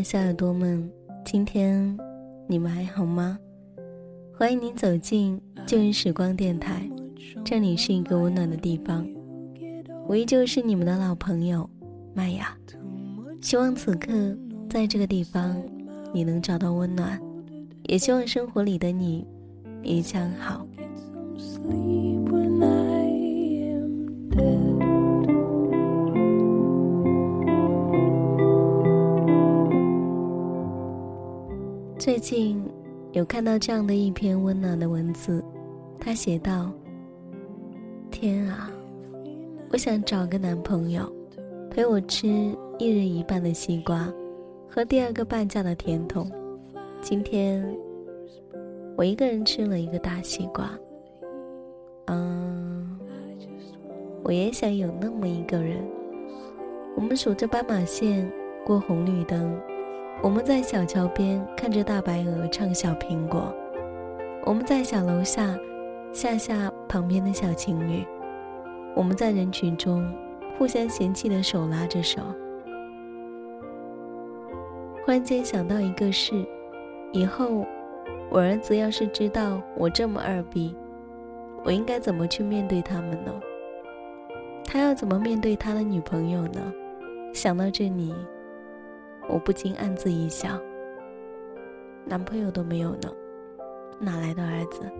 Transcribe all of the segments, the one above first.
的小耳朵们，今天你们还好吗？欢迎您走进旧日时光电台，这里是一个温暖的地方。我依旧是你们的老朋友麦雅，希望此刻在这个地方你能找到温暖，也希望生活里的你一切好。最近有看到这样的一篇温暖的文字，他写道：“天啊，我想找个男朋友，陪我吃一人一半的西瓜，和第二个半价的甜筒。今天我一个人吃了一个大西瓜。嗯，我也想有那么一个人。我们数着斑马线，过红绿灯。”我们在小桥边看着大白鹅唱小苹果，我们在小楼下吓吓旁边的小情侣，我们在人群中互相嫌弃的手拉着手。忽然间想到一个事，以后我儿子要是知道我这么二逼，我应该怎么去面对他们呢？他要怎么面对他的女朋友呢？想到这里。我不禁暗自一笑，男朋友都没有呢，哪来的儿子？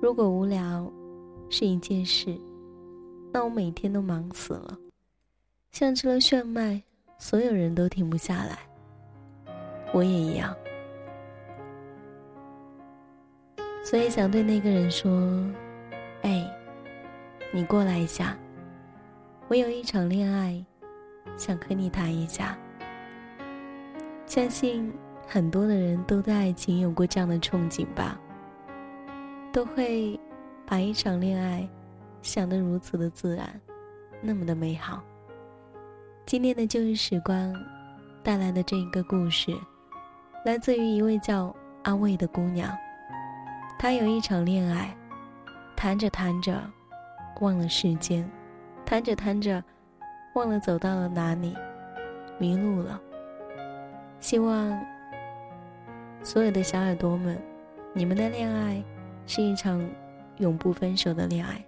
如果无聊是一件事，那我每天都忙死了，像吃了炫迈，所有人都停不下来。我也一样，所以想对那个人说：“哎，你过来一下，我有一场恋爱，想和你谈一下。”相信很多的人都对爱情有过这样的憧憬吧，都会把一场恋爱想得如此的自然，那么的美好。今天的旧日时光带来的这一个故事，来自于一位叫阿卫的姑娘。她有一场恋爱，谈着谈着忘了时间，谈着谈着忘了走到了哪里，迷路了。希望所有的小耳朵们，你们的恋爱是一场永不分手的恋爱。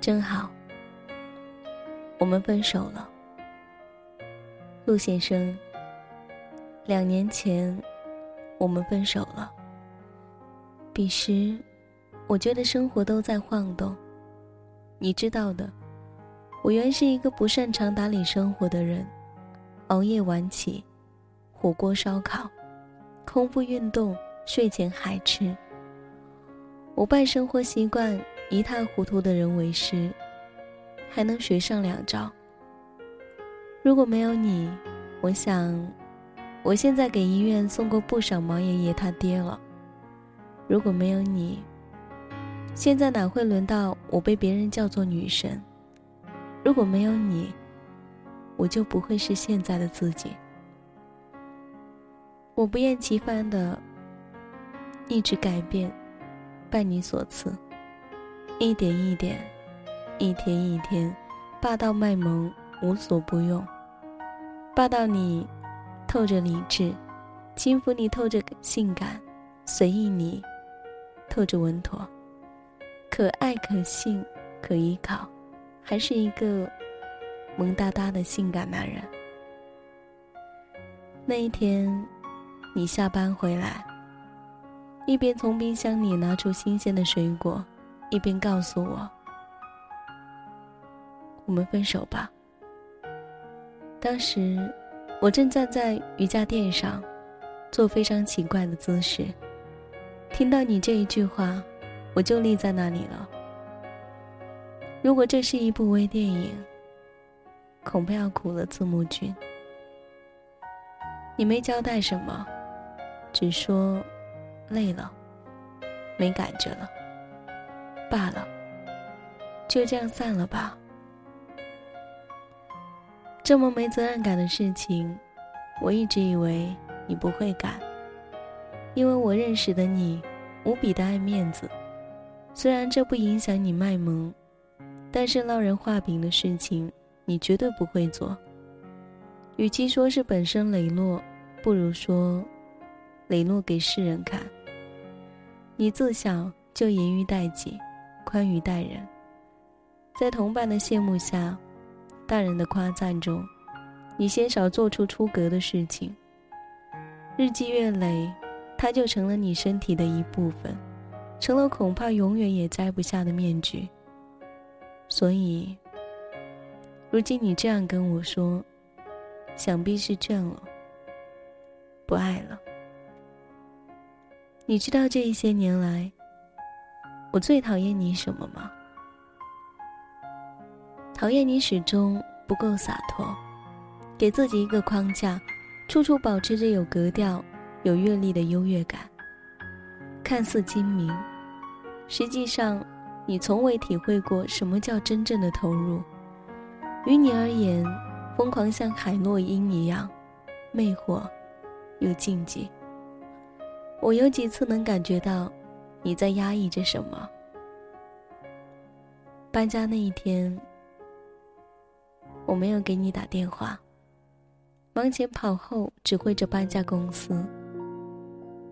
真好，我们分手了，陆先生。两年前，我们分手了。彼时，我觉得生活都在晃动。你知道的，我原是一个不擅长打理生活的人，熬夜晚起，火锅烧烤，空腹运动，睡前还吃。我拜生活习惯一塌糊涂的人为师，还能学上两招。如果没有你，我想。我现在给医院送过不少毛爷爷他爹了。如果没有你，现在哪会轮到我被别人叫做女神？如果没有你，我就不会是现在的自己。我不厌其烦的一直改变，拜你所赐，一点一点，一天一天，霸道卖萌，无所不用，霸道你。透着理智，轻浮你透着性感，随意你透着稳妥，可爱可信可依靠，还是一个萌哒哒的性感男人。那一天，你下班回来，一边从冰箱里拿出新鲜的水果，一边告诉我：“我们分手吧。”当时。我正站在瑜伽垫上，做非常奇怪的姿势。听到你这一句话，我就立在那里了。如果这是一部微电影，恐怕要苦了字幕君。你没交代什么，只说累了，没感觉了，罢了，就这样散了吧。这么没责任感的事情，我一直以为你不会干，因为我认识的你无比的爱面子。虽然这不影响你卖萌，但是捞人画饼的事情，你绝对不会做。与其说是本身磊落，不如说磊落给世人看。你自小就严于待己，宽于待人，在同伴的羡慕下，大人的夸赞中，你鲜少做出出格的事情。日积月累，它就成了你身体的一部分。成了恐怕永远也摘不下的面具。所以，如今你这样跟我说，想必是倦了，不爱了。你知道这一些年来，我最讨厌你什么吗？讨厌你始终不够洒脱，给自己一个框架，处处保持着有格调、有阅历的优越感。看似精明，实际上，你从未体会过什么叫真正的投入。于你而言，疯狂像海洛因一样，魅惑又禁忌。我有几次能感觉到，你在压抑着什么。搬家那一天，我没有给你打电话，忙前跑后指挥着搬家公司。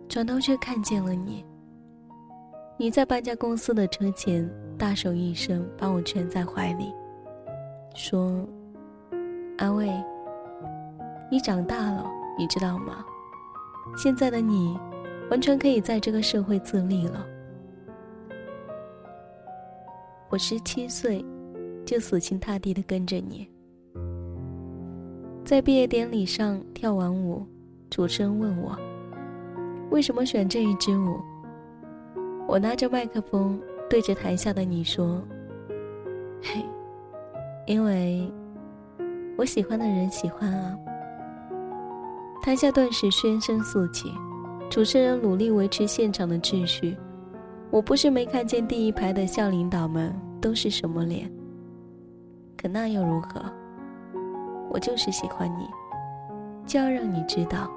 转头却看见了你。你在搬家公司的车前，大手一伸，把我圈在怀里，说：“阿卫，你长大了，你知道吗？现在的你，完全可以在这个社会自立了。我十七岁，就死心塌地的跟着你，在毕业典礼上跳完舞，主持人问我。”为什么选这一支舞？我拿着麦克风对着台下的你说：“嘿，因为我喜欢的人喜欢啊。”台下顿时喧声四起，主持人努力维持现场的秩序。我不是没看见第一排的校领导们都是什么脸，可那又如何？我就是喜欢你，就要让你知道。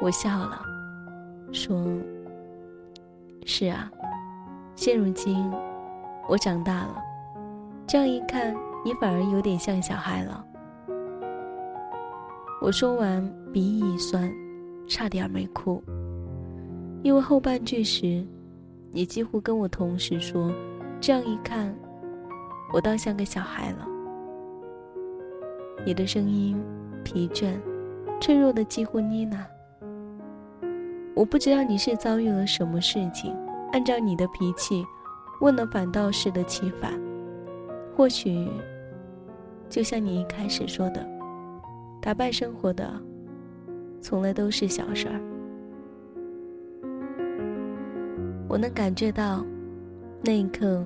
我笑了，说：“是啊，现如今我长大了，这样一看，你反而有点像小孩了。”我说完，鼻翼一酸，差点没哭，因为后半句时，你几乎跟我同时说：“这样一看，我倒像个小孩了。”你的声音疲倦、脆弱的几乎呢喃。我不知道你是遭遇了什么事情，按照你的脾气，问了反倒适得其反。或许，就像你一开始说的，打败生活的，从来都是小事儿。我能感觉到，那一刻，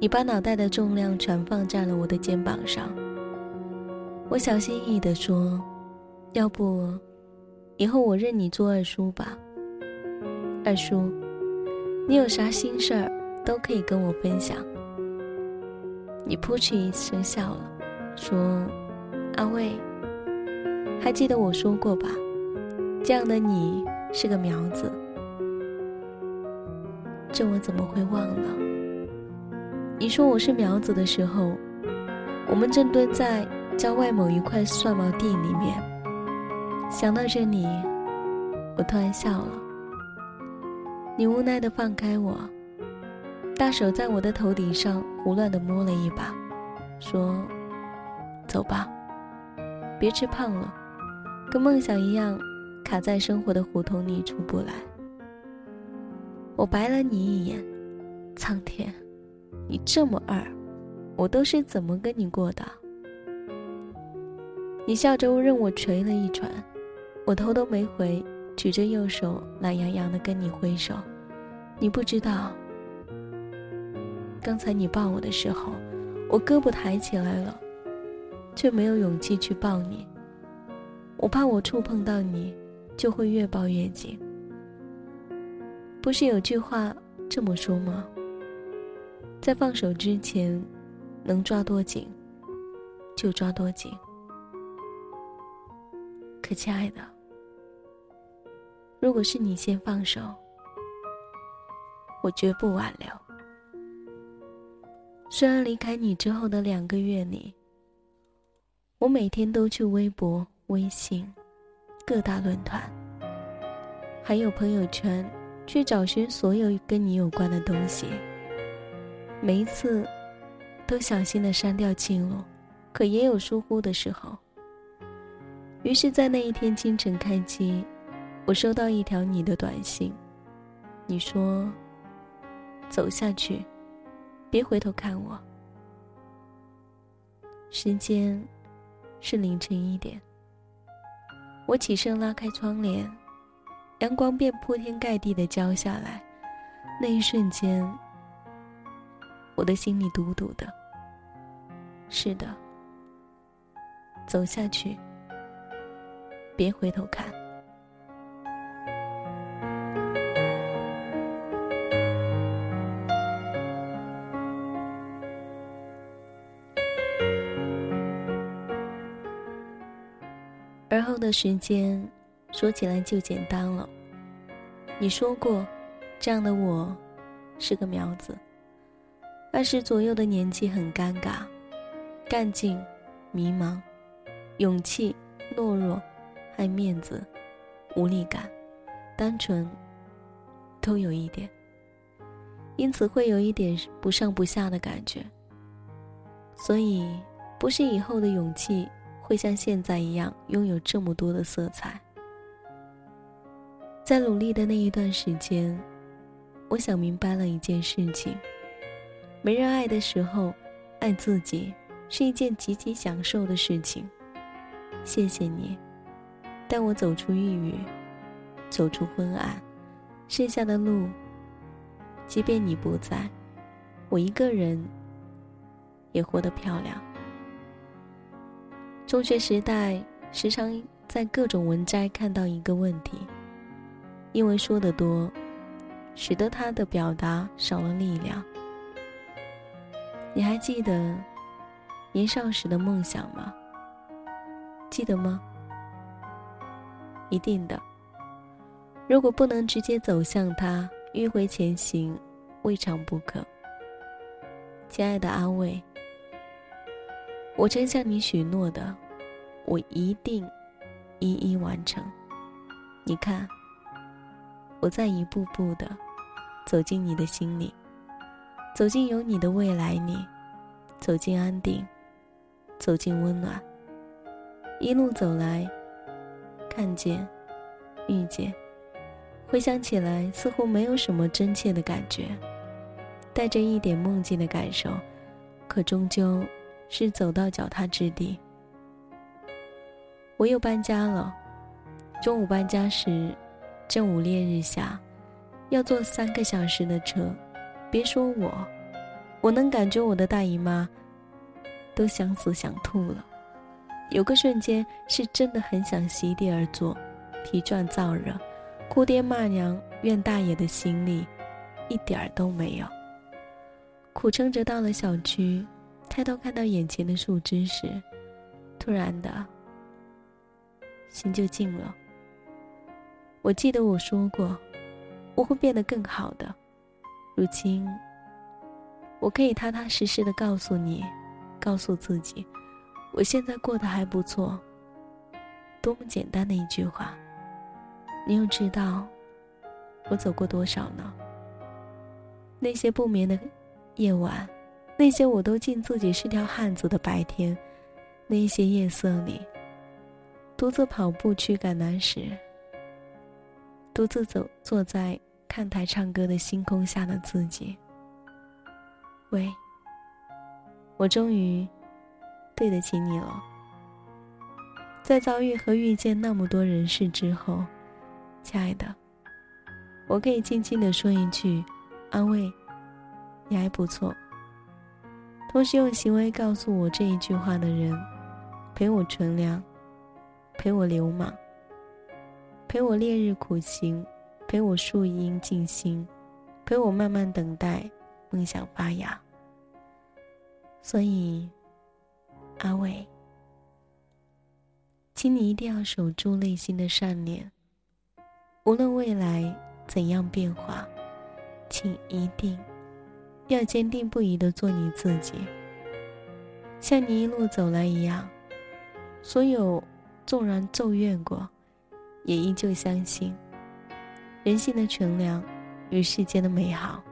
你把脑袋的重量全放在了我的肩膀上。我小心翼翼地说：“要不，以后我认你做二叔吧。”二叔，你有啥心事儿都可以跟我分享。你扑哧一声笑了，说：“阿卫，还记得我说过吧？这样的你是个苗子。这我怎么会忘了？你说我是苗子的时候，我们正蹲在郊外某一块蒜毛地里面。想到这里，我突然笑了。”你无奈地放开我，大手在我的头顶上胡乱地摸了一把，说：“走吧，别吃胖了，跟梦想一样卡在生活的胡同里出不来。”我白了你一眼，苍天，你这么二，我都是怎么跟你过的？你笑着任我捶了一拳，我头都没回。举着右手，懒洋洋的跟你挥手。你不知道，刚才你抱我的时候，我胳膊抬起来了，却没有勇气去抱你。我怕我触碰到你，就会越抱越紧。不是有句话这么说吗？在放手之前，能抓多紧，就抓多紧。可亲爱的，如果是你先放手，我绝不挽留。虽然离开你之后的两个月里，我每天都去微博。微信、各大论坛，还有朋友圈，去找寻所有跟你有关的东西。每一次，都小心的删掉记录，可也有疏忽的时候。于是，在那一天清晨开机，我收到一条你的短信，你说：“走下去，别回头看我。”时间是凌晨一点。我起身拉开窗帘，阳光便铺天盖地的浇下来。那一瞬间，我的心里堵堵的。是的，走下去，别回头看。而后的时间，说起来就简单了。你说过，这样的我，是个苗子。二十左右的年纪很尴尬，干劲、迷茫、勇气、懦弱、爱面子、无力感、单纯，都有一点。因此会有一点不上不下的感觉。所以，不是以后的勇气。会像现在一样拥有这么多的色彩。在努力的那一段时间，我想明白了一件事情：没人爱的时候，爱自己是一件极其享受的事情。谢谢你，带我走出抑郁，走出昏暗，剩下的路，即便你不在，我一个人也活得漂亮。中学时代，时常在各种文摘看到一个问题：因为说的多，使得他的表达少了力量。你还记得年少时的梦想吗？记得吗？一定的。如果不能直接走向他，迂回前行，未尝不可。亲爱的阿卫。我曾向你许诺的，我一定一一完成。你看，我在一步步的走进你的心里，走进有你的未来里，走进安定，走进温暖。一路走来，看见，遇见，回想起来，似乎没有什么真切的感觉，带着一点梦境的感受，可终究。是走到脚踏之地。我又搬家了。中午搬家时，正午烈日下，要坐三个小时的车。别说我，我能感觉我的大姨妈都想死想吐了。有个瞬间是真的很想席地而坐，皮转燥热，哭爹骂娘怨大爷的心里一点儿都没有。苦撑着到了小区。抬头看到眼前的树枝时，突然的，心就静了。我记得我说过，我会变得更好的。如今，我可以踏踏实实的告诉你，告诉自己，我现在过得还不错。多么简单的一句话，你又知道我走过多少呢？那些不眠的夜晚。那些我都敬自己是条汉子的白天，那些夜色里，独自跑步驱赶男时，独自走坐在看台唱歌的星空下的自己。喂，我终于对得起你了。在遭遇和遇见那么多人事之后，亲爱的，我可以轻轻的说一句：安慰，你还不错。同时用行为告诉我这一句话的人，陪我纯良，陪我流氓，陪我烈日苦行，陪我树荫静心，陪我慢慢等待梦想发芽。所以，阿伟，请你一定要守住内心的善念。无论未来怎样变化，请一定要坚定不移的做你自己。像你一路走来一样，所有纵然咒怨过，也依旧相信人性的纯良与世间的美好。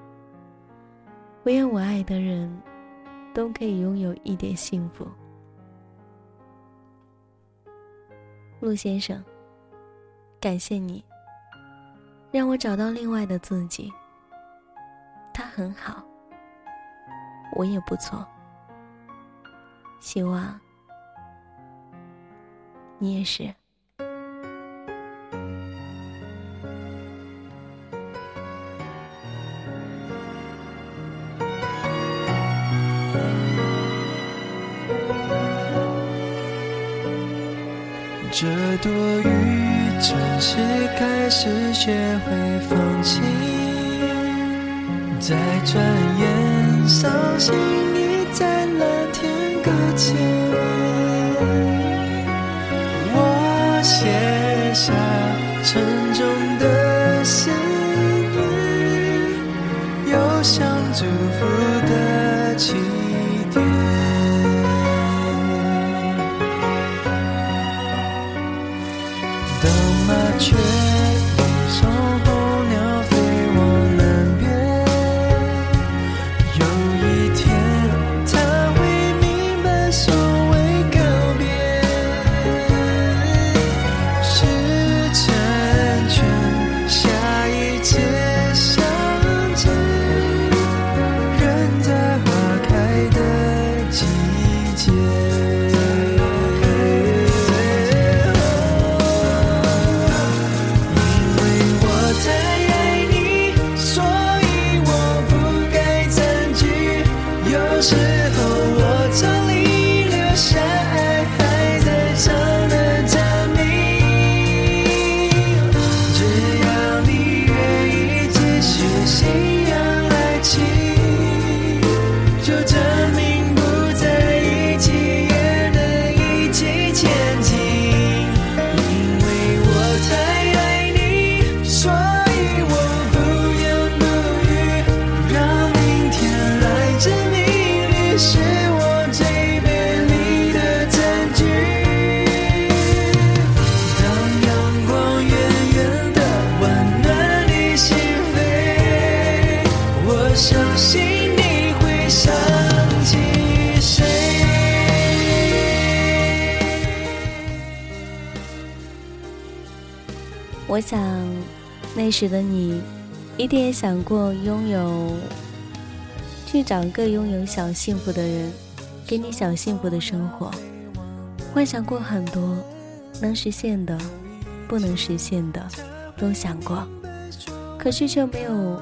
唯愿我爱的人。都可以拥有一点幸福，陆先生。感谢你，让我找到另外的自己。他很好，我也不错。希望你也是。多雨真是开始学会放弃，再转眼伤心你在蓝天搁浅，我写下沉重的信念，又像祝福的我想，那时的你，一定也想过拥有，去找个拥有小幸福的人，给你小幸福的生活，幻想过很多，能实现的，不能实现的，都想过，可是却没有，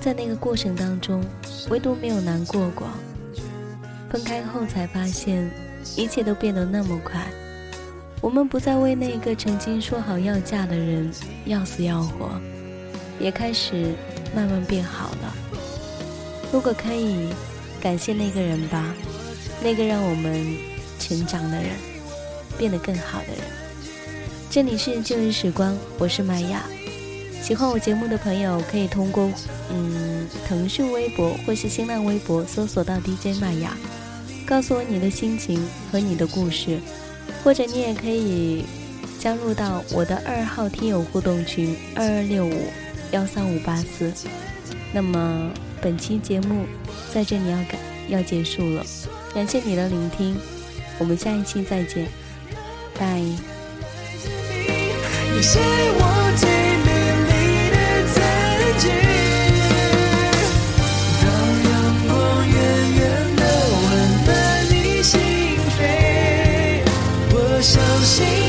在那个过程当中，唯独没有难过过。分开后才发现，一切都变得那么快。我们不再为那个曾经说好要嫁的人要死要活，也开始慢慢变好了。如果可以，感谢那个人吧，那个让我们成长的人，变得更好的人。这里是旧日时光，我是麦雅。喜欢我节目的朋友可以通过嗯腾讯微博或是新浪微博搜索到 DJ 麦雅，告诉我你的心情和你的故事。或者你也可以加入到我的二号听友互动群二二六五幺三五八四。那么本期节目在这里要感要结束了，感谢你的聆听，我们下一期再见，拜。我。Deus